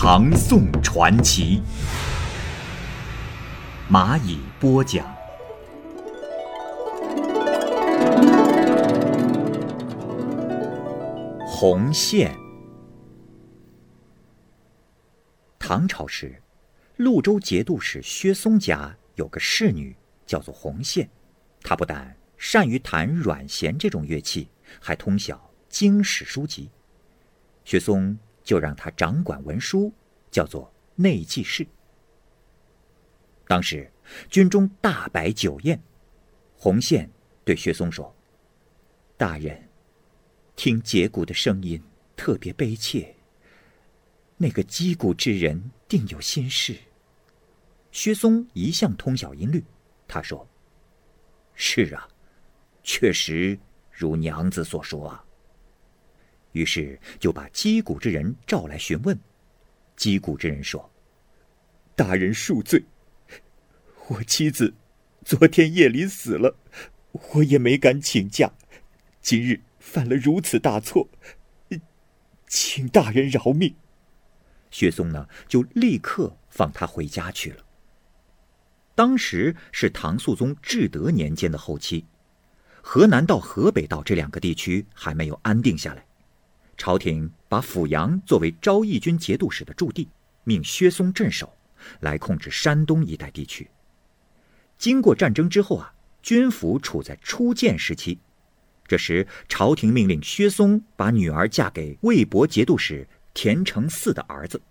唐宋传奇》，蚂蚁播讲。红线。唐朝时，潞州节度使薛嵩家有个侍女，叫做红线。她不但善于弹阮弦这种乐器，还通晓经史书籍。薛嵩就让他掌管文书，叫做内记事。当时军中大摆酒宴，红线对薛嵩说：“大人，听节鼓的声音特别悲切。那个击鼓之人定有心事。”薛嵩一向通晓音律，他说：“是啊。”确实如娘子所说啊。于是就把击鼓之人召来询问。击鼓之人说：“大人恕罪，我妻子昨天夜里死了，我也没敢请假。今日犯了如此大错，请大人饶命。”薛嵩呢，就立刻放他回家去了。当时是唐肃宗至德年间的后期。河南到、河北道这两个地区还没有安定下来，朝廷把阜阳作为昭义军节度使的驻地，命薛嵩镇守，来控制山东一带地区。经过战争之后啊，军府处在初建时期，这时朝廷命令薛嵩把女儿嫁给魏博节度使田承嗣的儿子，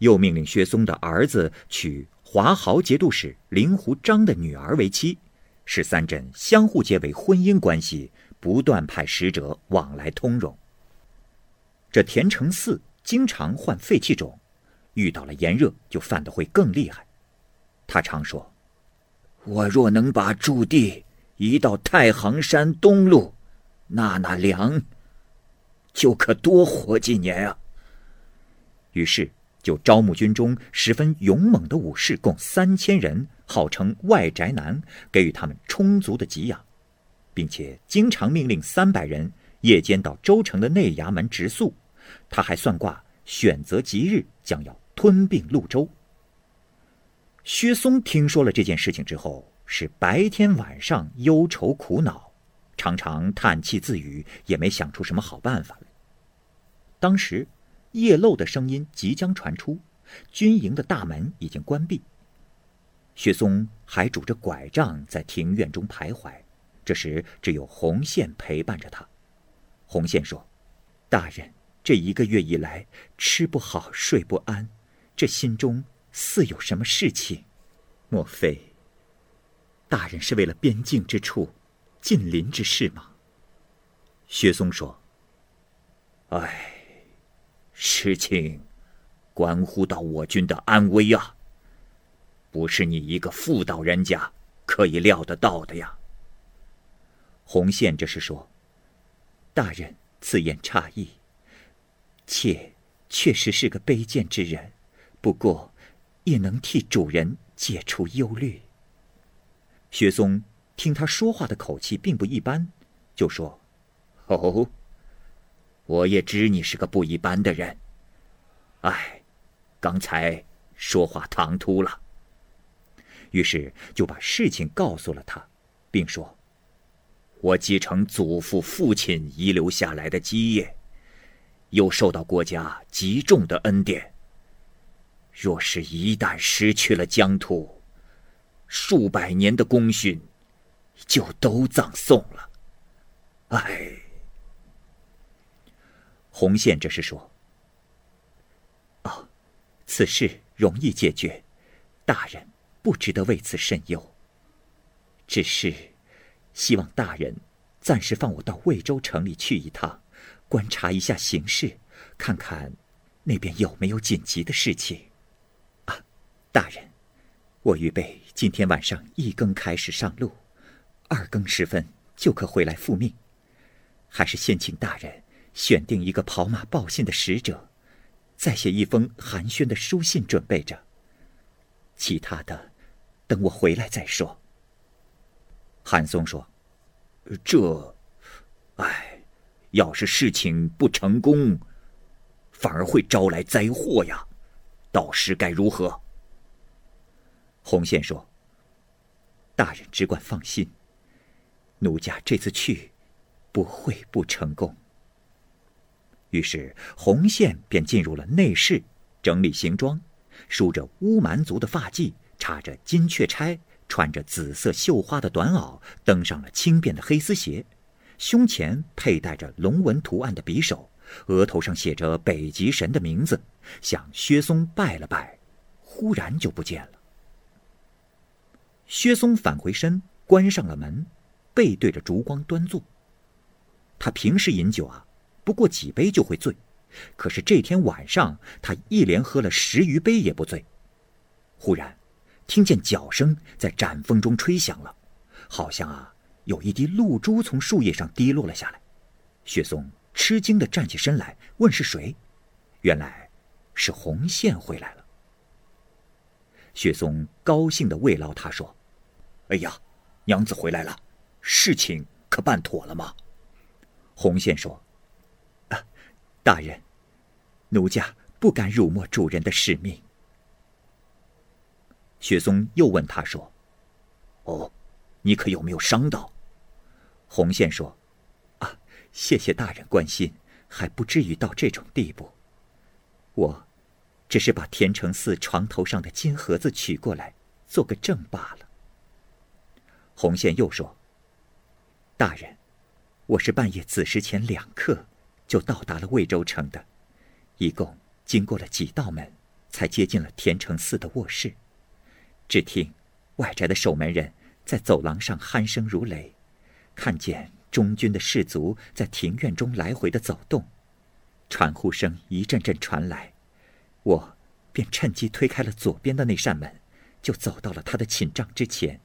又命令薛嵩的儿子娶华豪节度使灵狐章的女儿为妻。使三镇相互结为婚姻关系，不断派使者往来通融。这田承嗣经常患肺气肿，遇到了炎热就犯得会更厉害。他常说：“我若能把驻地移到太行山东路，纳纳凉，就可多活几年啊。”于是。就招募军中十分勇猛的武士，共三千人，号称外宅男，给予他们充足的给养，并且经常命令三百人夜间到州城的内衙门值宿。他还算卦，选择吉日，将要吞并潞州。薛嵩听说了这件事情之后，是白天晚上忧愁苦恼，常常叹气自语，也没想出什么好办法。当时。夜漏的声音即将传出，军营的大门已经关闭。薛嵩还拄着拐杖在庭院中徘徊，这时只有红线陪伴着他。红线说：“大人，这一个月以来吃不好睡不安，这心中似有什么事情？莫非大人是为了边境之处、近邻之事吗？”薛松说：“唉。”事情关乎到我军的安危啊，不是你一个妇道人家可以料得到的呀。红线这是说，大人此言差矣，妾确实是个卑贱之人，不过也能替主人解除忧虑。薛松听他说话的口气并不一般，就说：“哦。”我也知你是个不一般的人，哎，刚才说话唐突了。于是就把事情告诉了他，并说：“我继承祖父、父亲遗留下来的基业，又受到国家极重的恩典。若是一旦失去了疆土，数百年的功勋就都葬送了。哎。”红线这是说：“哦，此事容易解决，大人不值得为此甚忧。只是希望大人暂时放我到魏州城里去一趟，观察一下形势，看看那边有没有紧急的事情。啊，大人，我预备今天晚上一更开始上路，二更时分就可回来复命。还是先请大人选定一个跑马报信的使者，再写一封寒暄的书信准备着。其他的，等我回来再说。韩松说：“这，哎，要是事情不成功，反而会招来灾祸呀。到时该如何？”红线说：“大人只管放心，奴家这次去。”不会不成功。于是红线便进入了内室，整理行装，梳着乌蛮族的发髻，插着金雀钗，穿着紫色绣花的短袄，登上了轻便的黑丝鞋，胸前佩戴着龙纹图案的匕首，额头上写着北极神的名字，向薛松拜了拜，忽然就不见了。薛松返回身，关上了门，背对着烛光端坐。他平时饮酒啊，不过几杯就会醉，可是这天晚上他一连喝了十余杯也不醉。忽然，听见脚声在展风中吹响了，好像啊有一滴露珠从树叶上滴落了下来。雪松吃惊地站起身来，问是谁？原来，是红线回来了。雪松高兴地慰劳他说：“哎呀，娘子回来了，事情可办妥了吗？”红线说：“啊，大人，奴家不敢辱没主人的使命。”雪松又问他说：“哦，你可有没有伤到？”红线说：“啊，谢谢大人关心，还不至于到这种地步。我，只是把天成寺床头上的金盒子取过来，做个证罢了。”红线又说：“大人。”我是半夜子时前两刻就到达了魏州城的，一共经过了几道门，才接近了天成寺的卧室。只听外宅的守门人在走廊上鼾声如雷，看见中军的士卒在庭院中来回的走动，传呼声一阵阵传来，我便趁机推开了左边的那扇门，就走到了他的寝帐之前。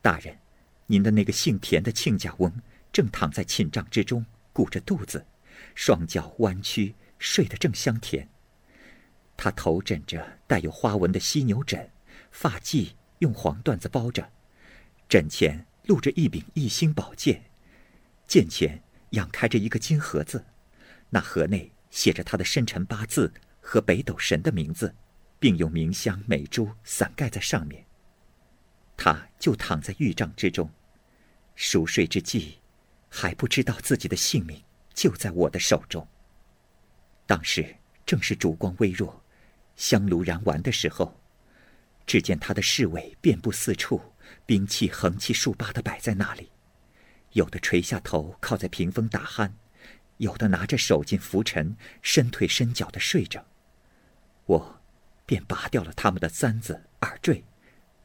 大人，您的那个姓田的亲家翁。正躺在寝帐之中，鼓着肚子，双脚弯曲，睡得正香甜。他头枕着带有花纹的犀牛枕，发髻用黄缎子包着，枕前露着一柄一星宝剑，剑前仰开着一个金盒子，那盒内写着他的生辰八字和北斗神的名字，并用明香美珠伞盖在上面。他就躺在玉帐之中，熟睡之际。还不知道自己的性命就在我的手中。当时正是烛光微弱，香炉燃完的时候，只见他的侍卫遍布四处，兵器横七竖八的摆在那里，有的垂下头靠在屏风打鼾，有的拿着手巾拂尘，伸腿伸脚的睡着。我便拔掉了他们的簪子耳坠，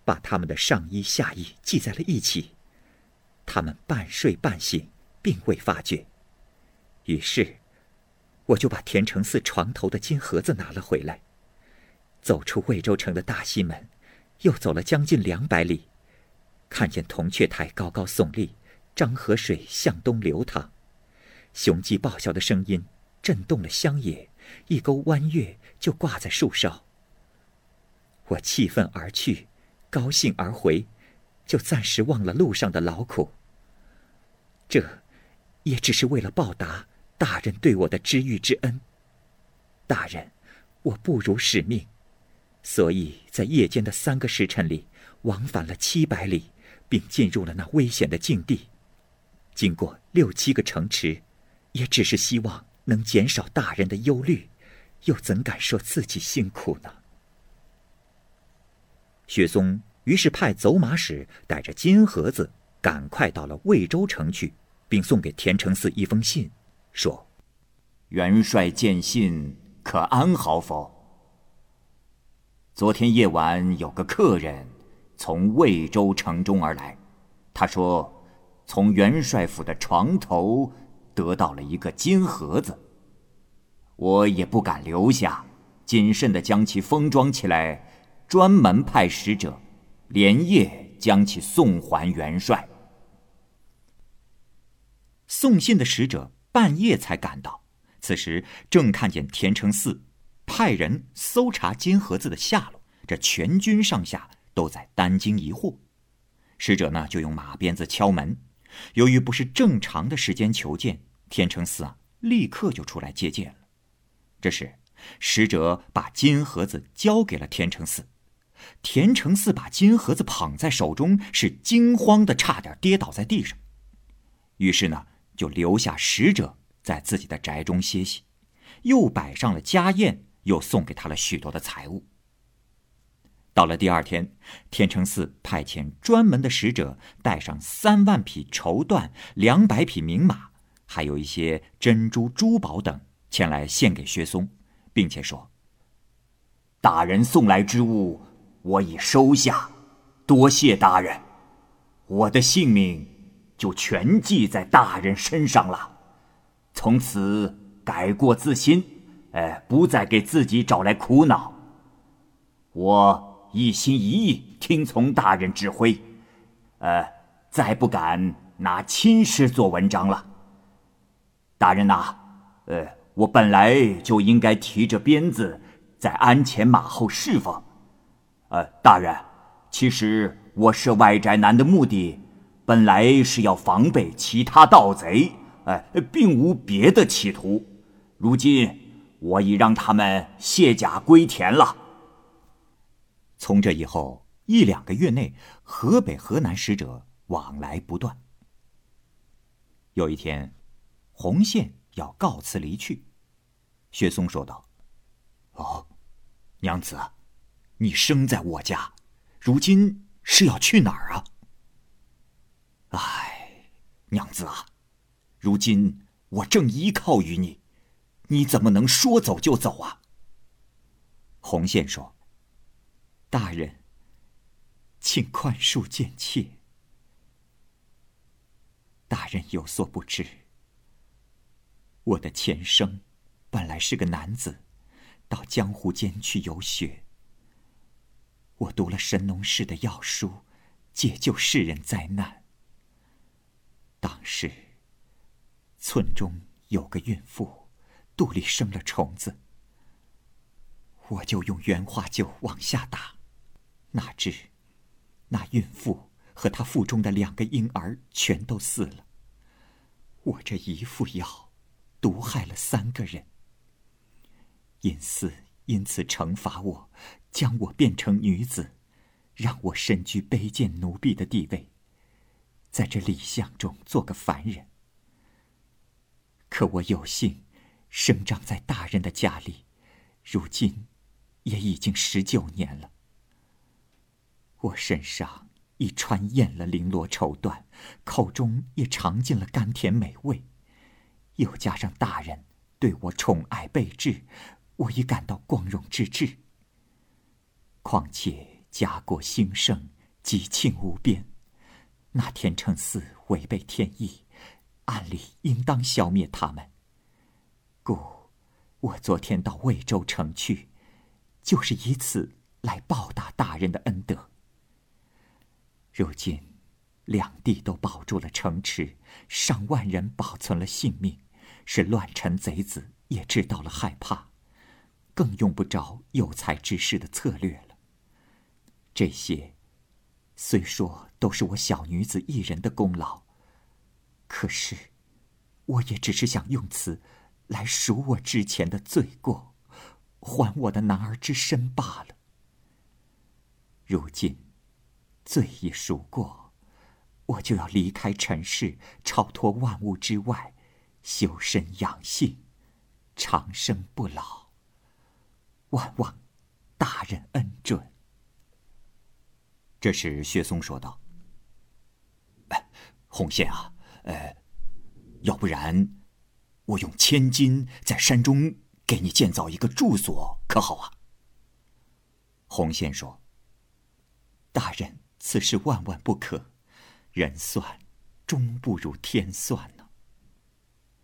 把他们的上衣下衣系在了一起，他们半睡半醒。并未发觉，于是我就把田承寺床头的金盒子拿了回来，走出魏州城的大西门，又走了将近两百里，看见铜雀台高高耸立，漳河水向东流淌，雄鸡报晓的声音震动了乡野，一钩弯月就挂在树梢。我气愤而去，高兴而回，就暂时忘了路上的劳苦。这。也只是为了报答大人对我的知遇之恩。大人，我不辱使命，所以在夜间的三个时辰里，往返了七百里，并进入了那危险的境地。经过六七个城池，也只是希望能减少大人的忧虑，又怎敢说自己辛苦呢？薛松于是派走马使带着金盒子，赶快到了魏州城去。并送给田承嗣一封信，说：“元帅见信，可安好否？昨天夜晚有个客人从魏州城中而来，他说从元帅府的床头得到了一个金盒子。我也不敢留下，谨慎的将其封装起来，专门派使者，连夜将其送还元帅。送信的使者半夜才赶到，此时正看见田承嗣派人搜查金盒子的下落，这全军上下都在担惊疑惑。使者呢，就用马鞭子敲门。由于不是正常的时间求见，田承嗣啊，立刻就出来接见了。这时，使者把金盒子交给了田承嗣。田承嗣把金盒子捧在手中，是惊慌的，差点跌倒在地上。于是呢，就留下使者在自己的宅中歇息，又摆上了家宴，又送给他了许多的财物。到了第二天，天成寺派遣专门的使者，带上三万匹绸缎、两百匹名马，还有一些珍珠珠宝等，前来献给薛松，并且说：“大人送来之物，我已收下，多谢大人，我的性命就全记在大人身上了。从此改过自新，哎，不再给自己找来苦恼。我。”一心一意听从大人指挥，呃，再不敢拿亲事做文章了。大人呐，呃，我本来就应该提着鞭子在鞍前马后侍奉。呃，大人，其实我是外宅男的目的，本来是要防备其他盗贼，哎，并无别的企图。如今我已让他们卸甲归田了。从这以后一两个月内，河北、河南使者往来不断。有一天，洪宪要告辞离去，薛松说道：“哦，娘子，你生在我家，如今是要去哪儿啊？”“哎，娘子啊，如今我正依靠于你，你怎么能说走就走啊？”洪宪说。大人，请宽恕贱妾。大人有所不知，我的前生本来是个男子，到江湖间去游学。我读了神农氏的药书，解救世人灾难。当时，村中有个孕妇，肚里生了虫子，我就用原花酒往下打。哪知，那孕妇和她腹中的两个婴儿全都死了。我这一副药，毒害了三个人。因此，因此惩罚我，将我变成女子，让我身居卑贱奴婢的地位，在这礼相中做个凡人。可我有幸生长在大人的家里，如今也已经十九年了。我身上已穿艳了绫罗绸缎，口中也尝尽了甘甜美味，又加上大人对我宠爱备至，我已感到光荣之至。况且家国兴盛，吉庆无边，那天成寺违背天意，按理应当消灭他们。故我昨天到魏州城去，就是以此来报答大人的恩德。如今，两地都保住了城池，上万人保存了性命，是乱臣贼子也知道了害怕，更用不着有才之士的策略了。这些，虽说都是我小女子一人的功劳，可是，我也只是想用此，来赎我之前的罪过，还我的男儿之身罢了。如今。罪已赎过，我就要离开尘世，超脱万物之外，修身养性，长生不老。万望大人恩准。这时，薛松说道：“哎，红线啊，呃，要不然，我用千金在山中给你建造一个住所，可好啊？”红线说：“大人。”此事万万不可，人算终不如天算呢。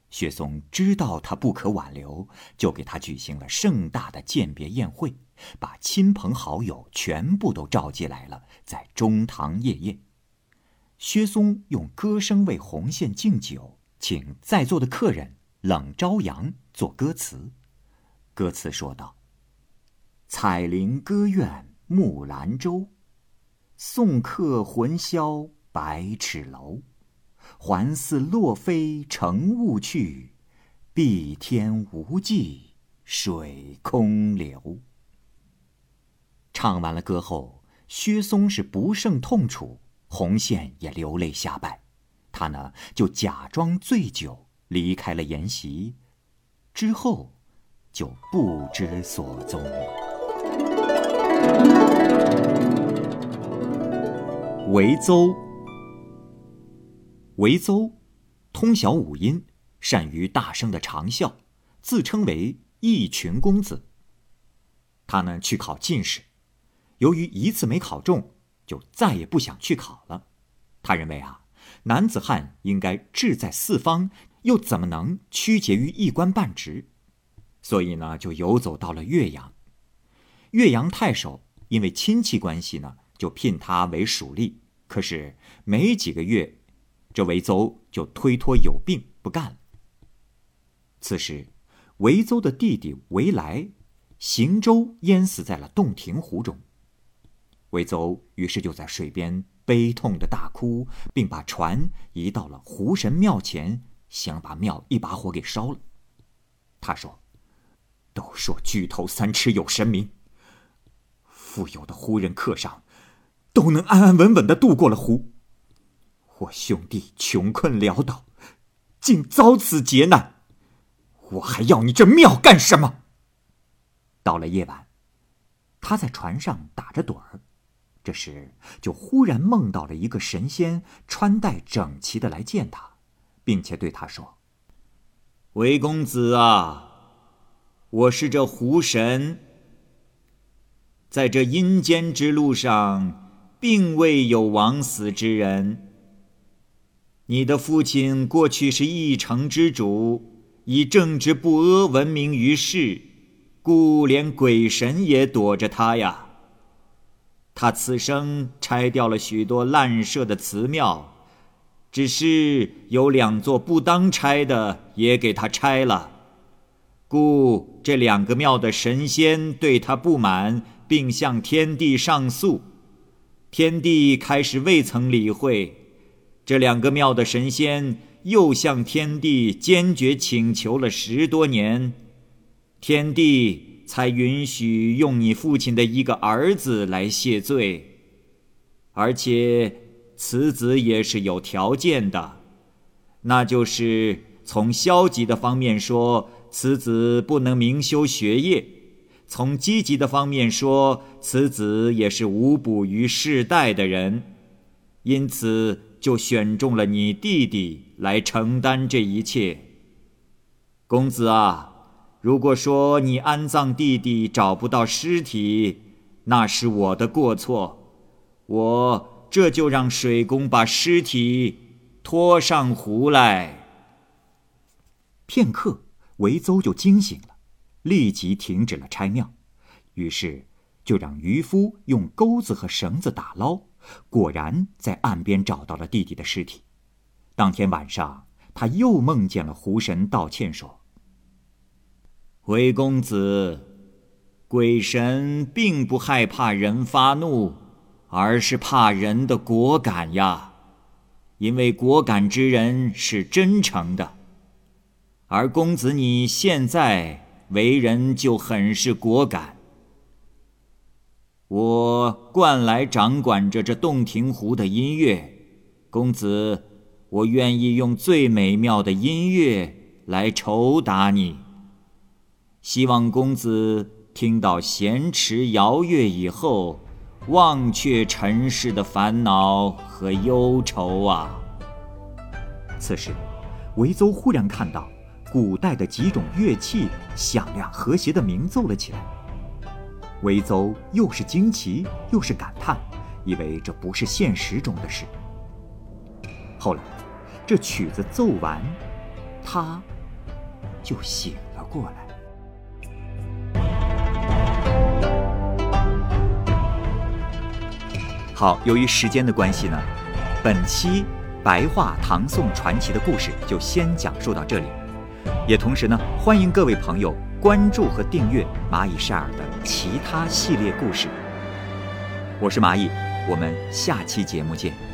薛松知道他不可挽留，就给他举行了盛大的饯别宴会。把亲朋好友全部都召集来了，在中堂夜宴。薛松用歌声为红线敬酒，请在座的客人冷朝阳作歌词。歌词说道：“彩铃歌苑木兰舟，送客魂销百尺楼。还似落飞乘雾去，碧天无际水空流。”唱完了歌后，薛松是不胜痛楚，红线也流泪下拜。他呢，就假装醉酒离开了筵席，之后。就不知所踪了。维邹，维邹，通晓五音，善于大声的长啸，自称为一群公子。他呢去考进士，由于一次没考中，就再也不想去考了。他认为啊，男子汉应该志在四方，又怎么能屈节于一官半职？所以呢，就游走到了岳阳。岳阳太守因为亲戚关系呢，就聘他为属吏。可是没几个月，这维邹就推脱有病不干了。此时，维邹的弟弟维来行舟淹死在了洞庭湖中。维邹于是就在水边悲痛的大哭，并把船移到了湖神庙前，想把庙一把火给烧了。他说。都说巨头三尺有神明。富有的胡人客商，都能安安稳稳的渡过了湖。我兄弟穷困潦倒，竟遭此劫难，我还要你这庙干什么？到了夜晚，他在船上打着盹儿，这时就忽然梦到了一个神仙，穿戴整齐的来见他，并且对他说：“韦公子啊。”我是这湖神，在这阴间之路上，并未有枉死之人。你的父亲过去是一城之主，以正直不阿闻名于世，故连鬼神也躲着他呀。他此生拆掉了许多烂设的祠庙，只是有两座不当拆的，也给他拆了。故这两个庙的神仙对他不满，并向天帝上诉。天帝开始未曾理会，这两个庙的神仙又向天帝坚决请求了十多年，天帝才允许用你父亲的一个儿子来谢罪，而且此子也是有条件的，那就是从消极的方面说。此子不能明修学业，从积极的方面说，此子也是无补于世代的人，因此就选中了你弟弟来承担这一切。公子啊，如果说你安葬弟弟找不到尸体，那是我的过错，我这就让水工把尸体拖上湖来。片刻。维邹就惊醒了，立即停止了拆庙，于是就让渔夫用钩子和绳子打捞，果然在岸边找到了弟弟的尸体。当天晚上，他又梦见了湖神道歉说：“韦公子，鬼神并不害怕人发怒，而是怕人的果敢呀，因为果敢之人是真诚的。”而公子你现在为人就很是果敢。我惯来掌管着这洞庭湖的音乐，公子，我愿意用最美妙的音乐来酬答你。希望公子听到弦池摇乐以后，忘却尘世的烦恼和忧愁啊。此时，维邹忽然看到。古代的几种乐器响亮和谐的鸣奏了起来，维奏又是惊奇又是感叹，以为这不是现实中的事。后来这曲子奏完，他就醒了过来。好，由于时间的关系呢，本期白话唐宋传奇的故事就先讲述到这里。也同时呢，欢迎各位朋友关注和订阅蚂蚁晒尔的其他系列故事。我是蚂蚁，我们下期节目见。